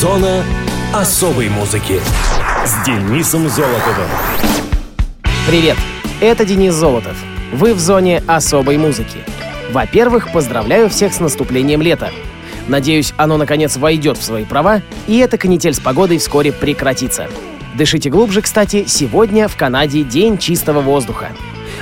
Зона особой музыки с Денисом Золотовым. Привет, это Денис Золотов. Вы в зоне особой музыки. Во-первых, поздравляю всех с наступлением лета. Надеюсь, оно наконец войдет в свои права, и эта канитель с погодой вскоре прекратится. Дышите глубже, кстати, сегодня в Канаде День чистого воздуха.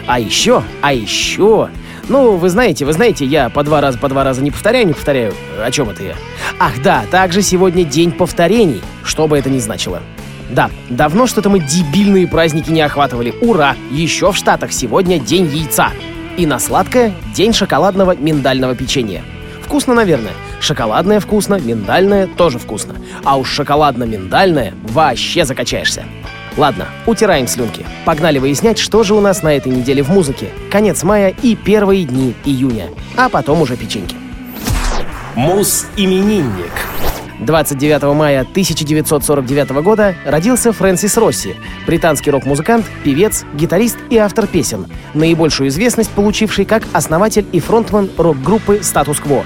А еще, а еще, ну, вы знаете, вы знаете, я по два раза, по два раза не повторяю, не повторяю. О чем это я? Ах да, также сегодня день повторений, что бы это ни значило. Да, давно что-то мы дебильные праздники не охватывали. Ура! Еще в Штатах сегодня день яйца. И на сладкое — день шоколадного миндального печенья. Вкусно, наверное. Шоколадное вкусно, миндальное тоже вкусно. А уж шоколадно-миндальное вообще закачаешься. Ладно, утираем слюнки. Погнали выяснять, что же у нас на этой неделе в музыке. Конец мая и первые дни июня. А потом уже печеньки. Мус-именинник. 29 мая 1949 года родился Фрэнсис Росси, британский рок-музыкант, певец, гитарист и автор песен, наибольшую известность получивший как основатель и фронтман рок-группы «Статус Кво».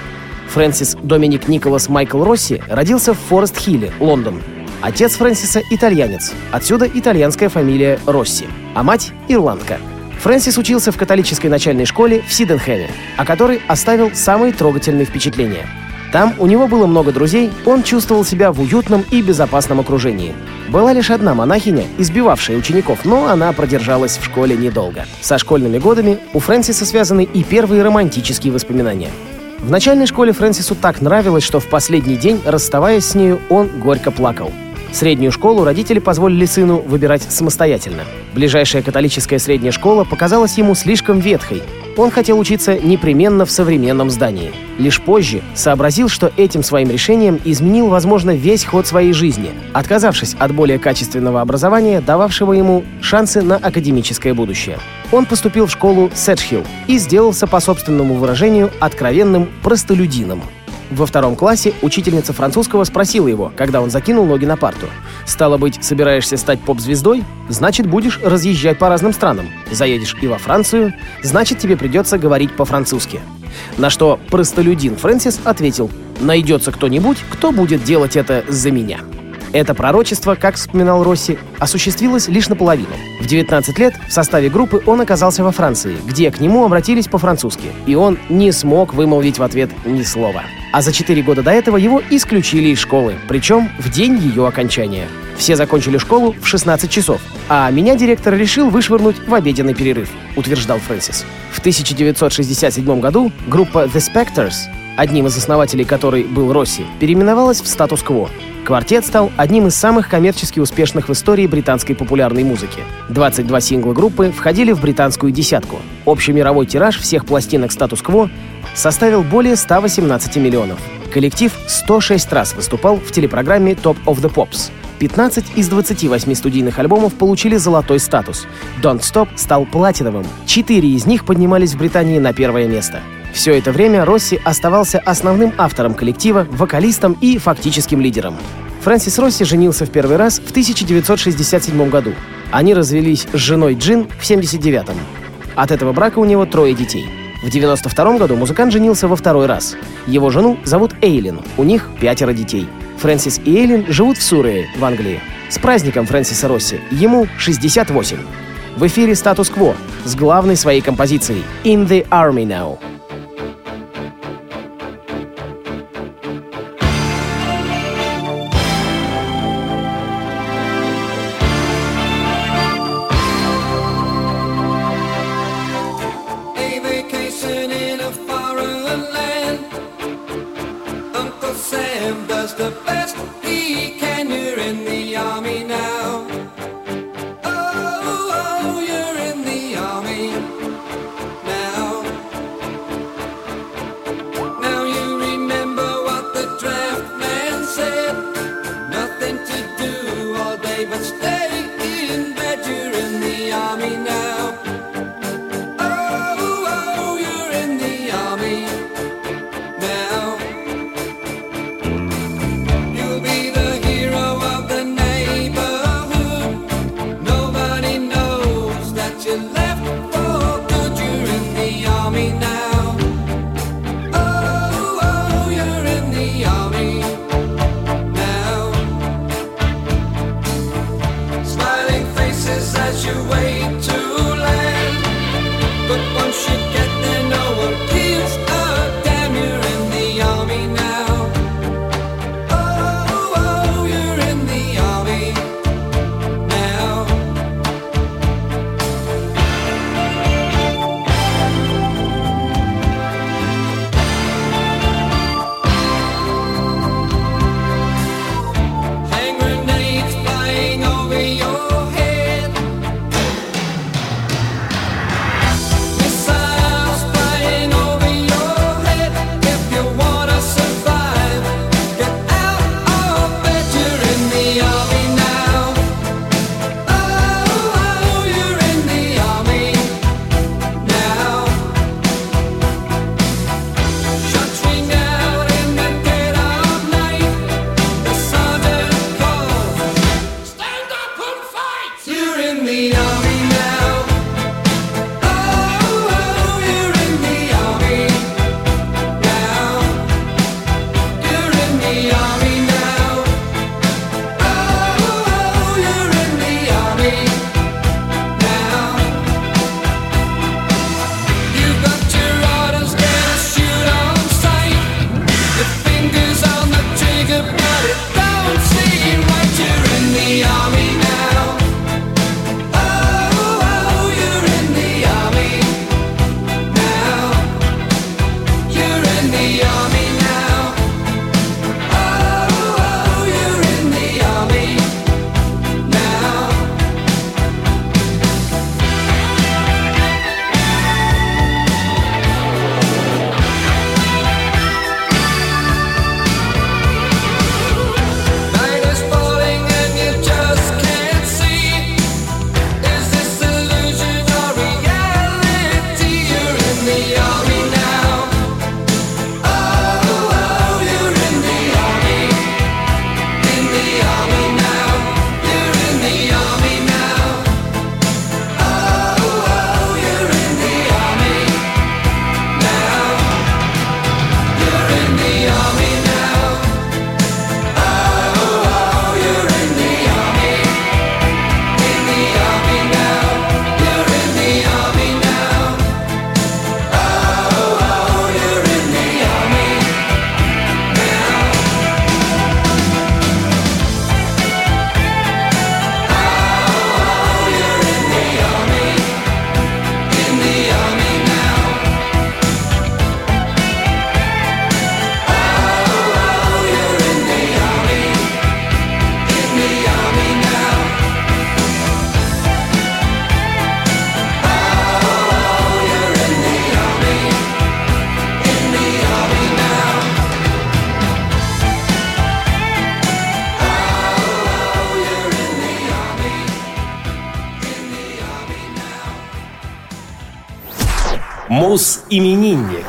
Фрэнсис Доминик Николас Майкл Росси родился в Форест-Хилле, Лондон. Отец Фрэнсиса — итальянец, отсюда итальянская фамилия Росси, а мать — ирландка. Фрэнсис учился в католической начальной школе в Сиденхэме, о которой оставил самые трогательные впечатления. Там у него было много друзей, он чувствовал себя в уютном и безопасном окружении. Была лишь одна монахиня, избивавшая учеников, но она продержалась в школе недолго. Со школьными годами у Фрэнсиса связаны и первые романтические воспоминания. В начальной школе Фрэнсису так нравилось, что в последний день, расставаясь с нею, он горько плакал. Среднюю школу родители позволили сыну выбирать самостоятельно. Ближайшая католическая средняя школа показалась ему слишком ветхой. Он хотел учиться непременно в современном здании. Лишь позже сообразил, что этим своим решением изменил, возможно, весь ход своей жизни, отказавшись от более качественного образования, дававшего ему шансы на академическое будущее. Он поступил в школу Сетчхилл и сделался, по собственному выражению, откровенным простолюдином. Во втором классе учительница французского спросила его, когда он закинул ноги на парту. «Стало быть, собираешься стать поп-звездой? Значит, будешь разъезжать по разным странам. Заедешь и во Францию, значит, тебе придется говорить по-французски». На что простолюдин Фрэнсис ответил, «Найдется кто-нибудь, кто будет делать это за меня». Это пророчество, как вспоминал Росси, осуществилось лишь наполовину. В 19 лет в составе группы он оказался во Франции, где к нему обратились по-французски, и он не смог вымолвить в ответ ни слова. А за 4 года до этого его исключили из школы, причем в день ее окончания. Все закончили школу в 16 часов, а меня директор решил вышвырнуть в обеденный перерыв, утверждал Фрэнсис. В 1967 году группа The Spectors, одним из основателей которой был Росси, переименовалась в статус-кво. Квартет стал одним из самых коммерчески успешных в истории британской популярной музыки. 22 сингла группы входили в британскую десятку. Общий мировой тираж всех пластинок статус-кво составил более 118 миллионов. Коллектив 106 раз выступал в телепрограмме Top of the Pops. 15 из 28 студийных альбомов получили золотой статус. Don't Stop стал платиновым. Четыре из них поднимались в Британии на первое место. Все это время Росси оставался основным автором коллектива, вокалистом и фактическим лидером. Фрэнсис Росси женился в первый раз в 1967 году. Они развелись с женой Джин в 1979 От этого брака у него трое детей. В 1992 году музыкант женился во второй раз. Его жену зовут Эйлин, у них пятеро детей. Фрэнсис и Эйлин живут в Сурее, в Англии. С праздником Фрэнсиса Росси, ему 68. В эфире «Статус-кво» с главной своей композицией «In the Army Now». the army Мус-именинник.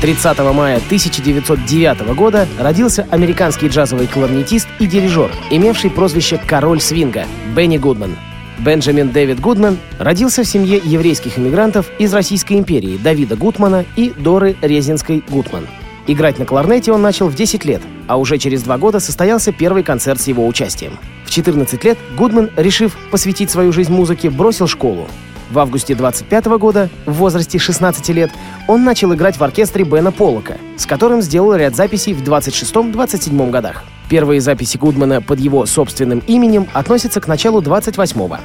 30 мая 1909 года родился американский джазовый кларнетист и дирижер, имевший прозвище «Король свинга» Бенни Гудман. Бенджамин Дэвид Гудман родился в семье еврейских иммигрантов из Российской империи Давида Гутмана и Доры Резинской Гутман. Играть на кларнете он начал в 10 лет, а уже через два года состоялся первый концерт с его участием. В 14 лет Гудман, решив посвятить свою жизнь музыке, бросил школу. В августе 25 года, в возрасте 16 лет, он начал играть в оркестре Бена Поллока, с которым сделал ряд записей в 26-27 годах. Первые записи Гудмана под его собственным именем относятся к началу 28-го.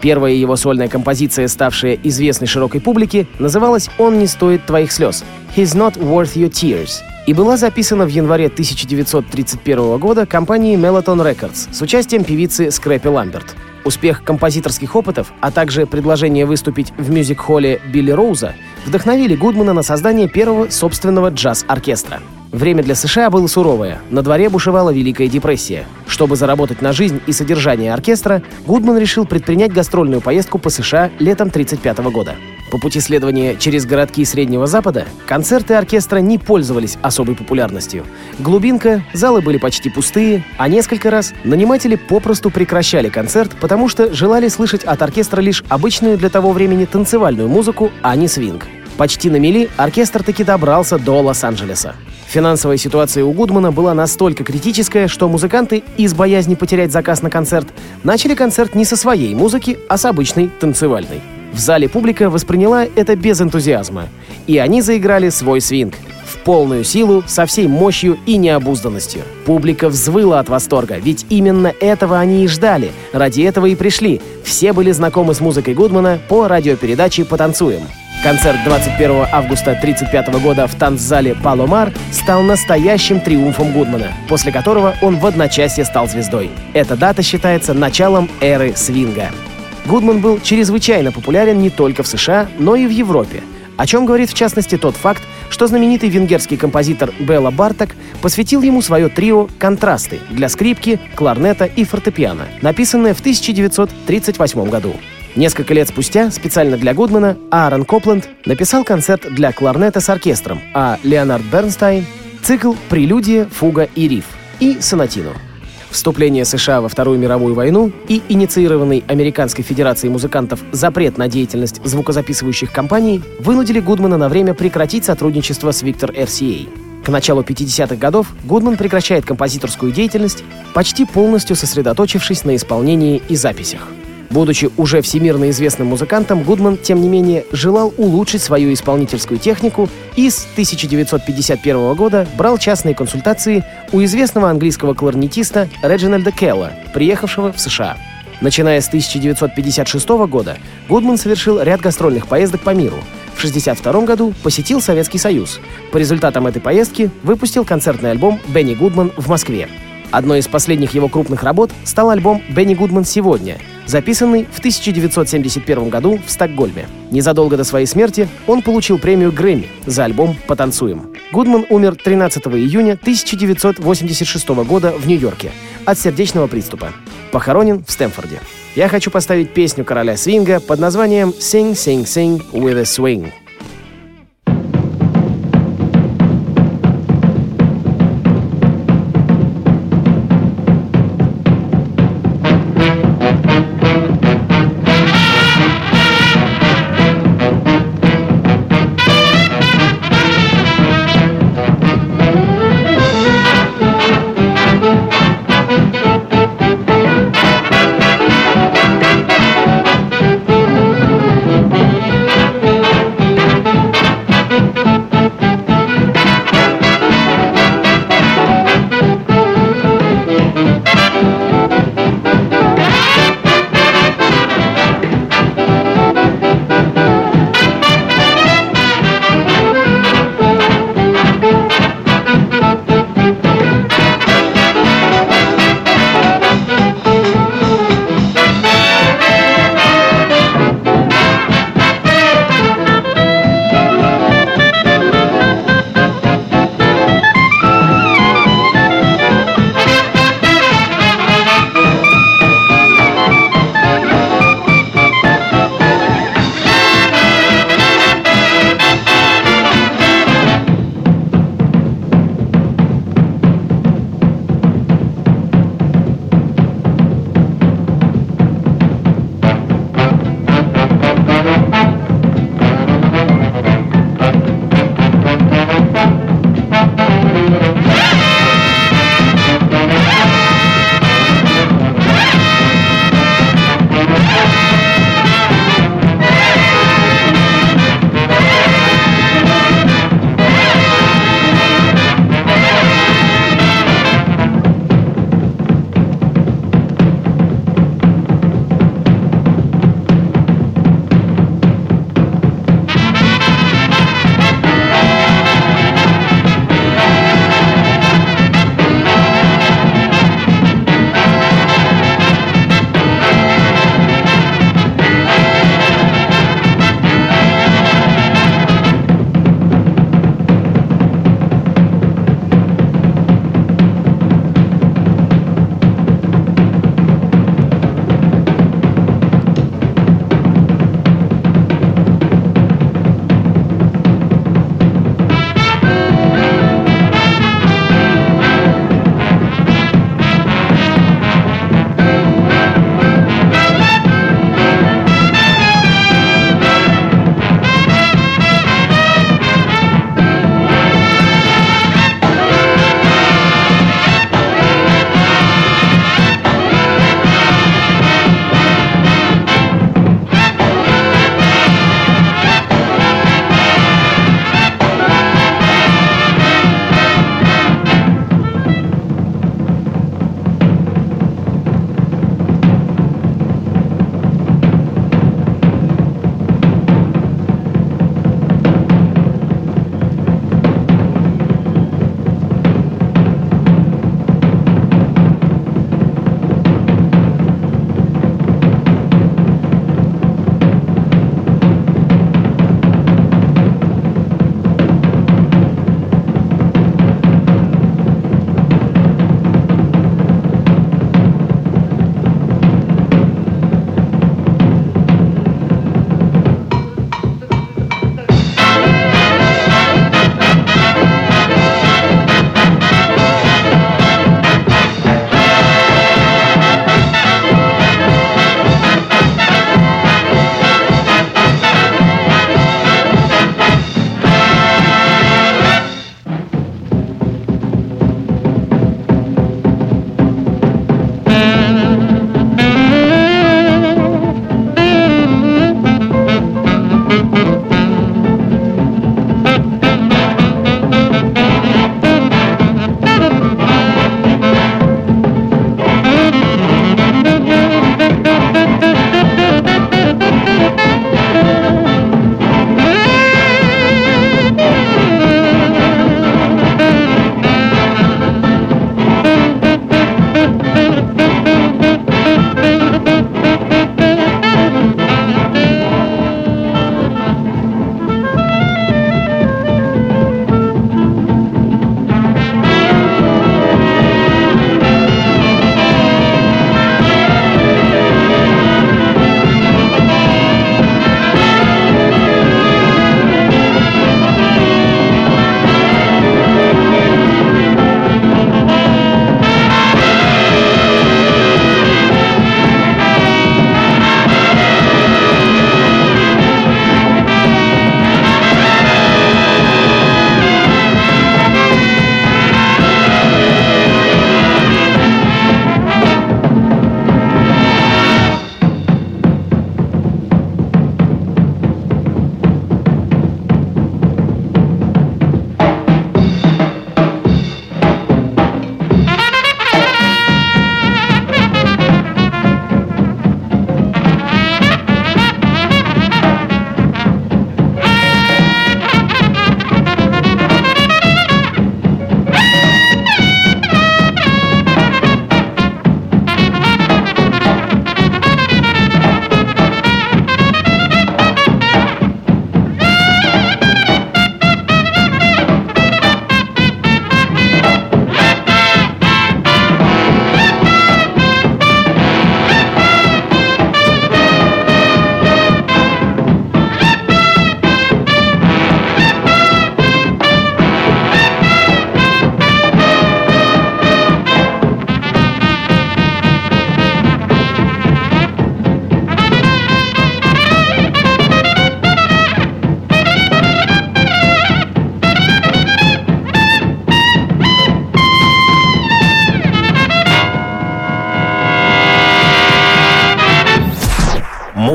Первая его сольная композиция, ставшая известной широкой публике, называлась «Он не стоит твоих слез» «He's not worth your tears», и была записана в январе 1931 года компанией Melaton Records с участием певицы Скрэпи Ламберт. Успех композиторских опытов, а также предложение выступить в мюзик-холле Билли Роуза вдохновили Гудмана на создание первого собственного джаз-оркестра. Время для США было суровое, на дворе бушевала Великая депрессия. Чтобы заработать на жизнь и содержание оркестра, Гудман решил предпринять гастрольную поездку по США летом 1935 года. По пути следования через городки Среднего Запада концерты оркестра не пользовались особой популярностью. Глубинка, залы были почти пустые, а несколько раз наниматели попросту прекращали концерт, потому что желали слышать от оркестра лишь обычную для того времени танцевальную музыку, а не свинг. Почти на мели оркестр таки добрался до Лос-Анджелеса. Финансовая ситуация у Гудмана была настолько критическая, что музыканты из боязни потерять заказ на концерт начали концерт не со своей музыки, а с обычной танцевальной. В зале публика восприняла это без энтузиазма, и они заиграли свой свинг в полную силу, со всей мощью и необузданностью. Публика взвыла от восторга, ведь именно этого они и ждали, ради этого и пришли. Все были знакомы с музыкой Гудмана по радиопередаче «Потанцуем». Концерт 21 августа 1935 года в танцзале «Паломар» стал настоящим триумфом Гудмана, после которого он в одночасье стал звездой. Эта дата считается началом эры свинга. Гудман был чрезвычайно популярен не только в США, но и в Европе, о чем говорит в частности тот факт, что знаменитый венгерский композитор Белла Барток посвятил ему свое трио «Контрасты» для скрипки, кларнета и фортепиано, написанное в 1938 году. Несколько лет спустя, специально для Гудмана, Аарон Копленд написал концерт для кларнета с оркестром, а Леонард Бернстайн — цикл «Прелюдия, фуга и риф» и «Сонатину». Вступление США во Вторую мировую войну и инициированный Американской Федерацией музыкантов запрет на деятельность звукозаписывающих компаний вынудили Гудмана на время прекратить сотрудничество с Victor RCA. К началу 50-х годов Гудман прекращает композиторскую деятельность, почти полностью сосредоточившись на исполнении и записях. Будучи уже всемирно известным музыкантом, Гудман, тем не менее, желал улучшить свою исполнительскую технику и с 1951 года брал частные консультации у известного английского кларнетиста Реджинальда Келла, приехавшего в США. Начиная с 1956 года, Гудман совершил ряд гастрольных поездок по миру. В 1962 году посетил Советский Союз. По результатам этой поездки выпустил концертный альбом «Бенни Гудман» в Москве. Одной из последних его крупных работ стал альбом «Бенни Гудман сегодня», записанный в 1971 году в Стокгольме. Незадолго до своей смерти он получил премию Грэмми за альбом «Потанцуем». Гудман умер 13 июня 1986 года в Нью-Йорке от сердечного приступа. Похоронен в Стэнфорде. Я хочу поставить песню короля свинга под названием «Sing, sing, sing with a swing».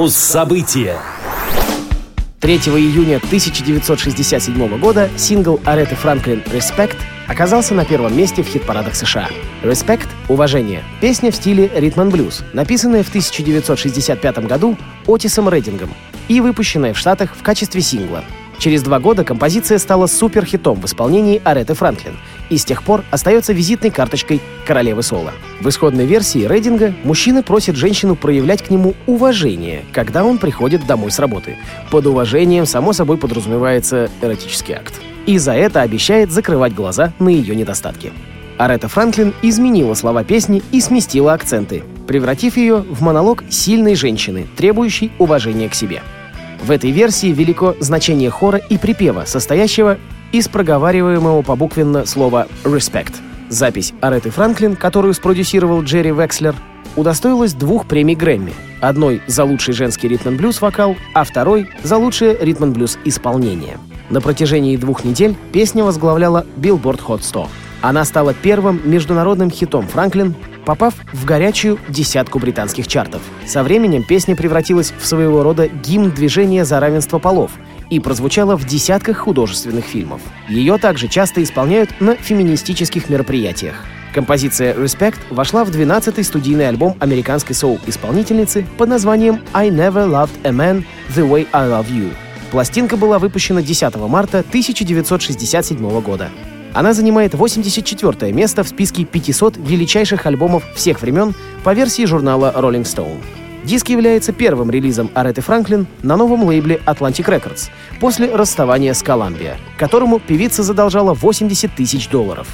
Муз-события. 3 июня 1967 года сингл Ареты Франклин «Respect» оказался на первом месте в хит-парадах США. «Respect» — «Уважение» — песня в стиле ритм-блюз, написанная в 1965 году Отисом Рейдингом и выпущенная в Штатах в качестве сингла. Через два года композиция стала суперхитом в исполнении Ареты Франклин и с тех пор остается визитной карточкой королевы соло. В исходной версии Рейдинга мужчина просит женщину проявлять к нему уважение, когда он приходит домой с работы. Под уважением, само собой, подразумевается эротический акт. И за это обещает закрывать глаза на ее недостатки. Арета Франклин изменила слова песни и сместила акценты, превратив ее в монолог сильной женщины, требующей уважения к себе. В этой версии велико значение хора и припева, состоящего из проговариваемого побуквенно слова «respect». Запись Ареты Франклин, которую спродюсировал Джерри Векслер, удостоилась двух премий Грэмми. Одной за лучший женский ритм-блюз вокал, а второй за лучшее ритм-блюз исполнение. На протяжении двух недель песня возглавляла Billboard Hot 100. Она стала первым международным хитом Франклин, попав в горячую десятку британских чартов. Со временем песня превратилась в своего рода гимн движения за равенство полов и прозвучала в десятках художественных фильмов. Ее также часто исполняют на феминистических мероприятиях. Композиция «Respect» вошла в 12-й студийный альбом американской соул-исполнительницы под названием «I Never Loved a Man the Way I Love You». Пластинка была выпущена 10 марта 1967 года. Она занимает 84 место в списке 500 величайших альбомов всех времен по версии журнала Rolling Stone. Диск является первым релизом Ареты Франклин на новом лейбле Atlantic Records после расставания с Columbia, которому певица задолжала 80 тысяч долларов.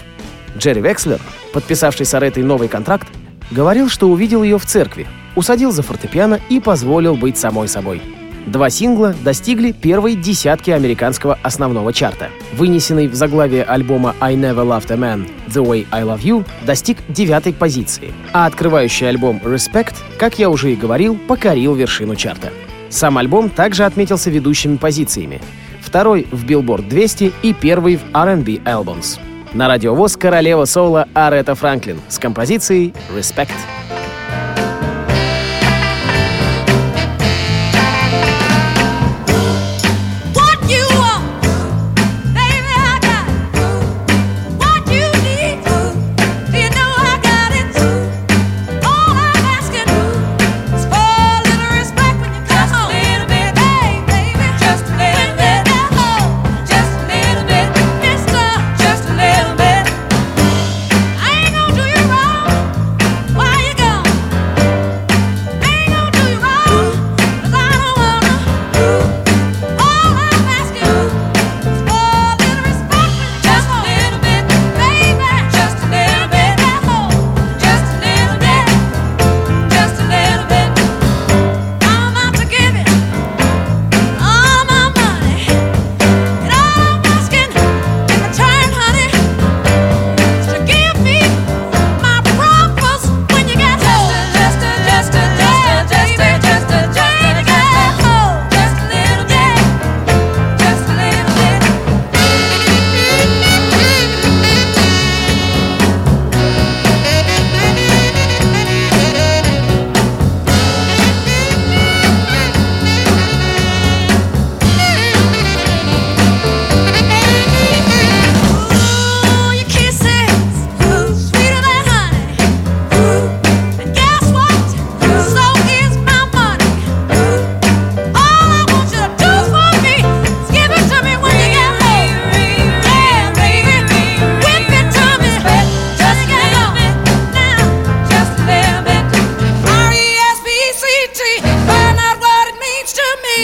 Джерри Векслер, подписавший с Аретой новый контракт, говорил, что увидел ее в церкви, усадил за фортепиано и позволил быть самой собой. Два сингла достигли первой десятки американского основного чарта. Вынесенный в заглавие альбома «I Never Loved a Man» «The Way I Love You» достиг девятой позиции, а открывающий альбом «Respect», как я уже и говорил, покорил вершину чарта. Сам альбом также отметился ведущими позициями. Второй в Billboard 200 и первый в R&B Albums. На радиовоз королева соло Арета Франклин с композицией «Respect».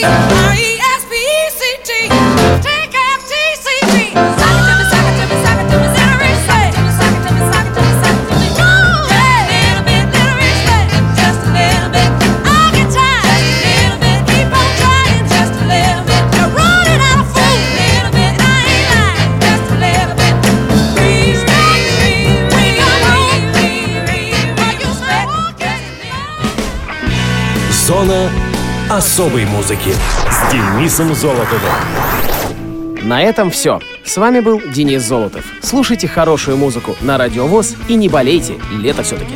Зона особой музыки с Денисом Золотовым. На этом все. С вами был Денис Золотов. Слушайте хорошую музыку на Радиовоз и не болейте, лето все-таки.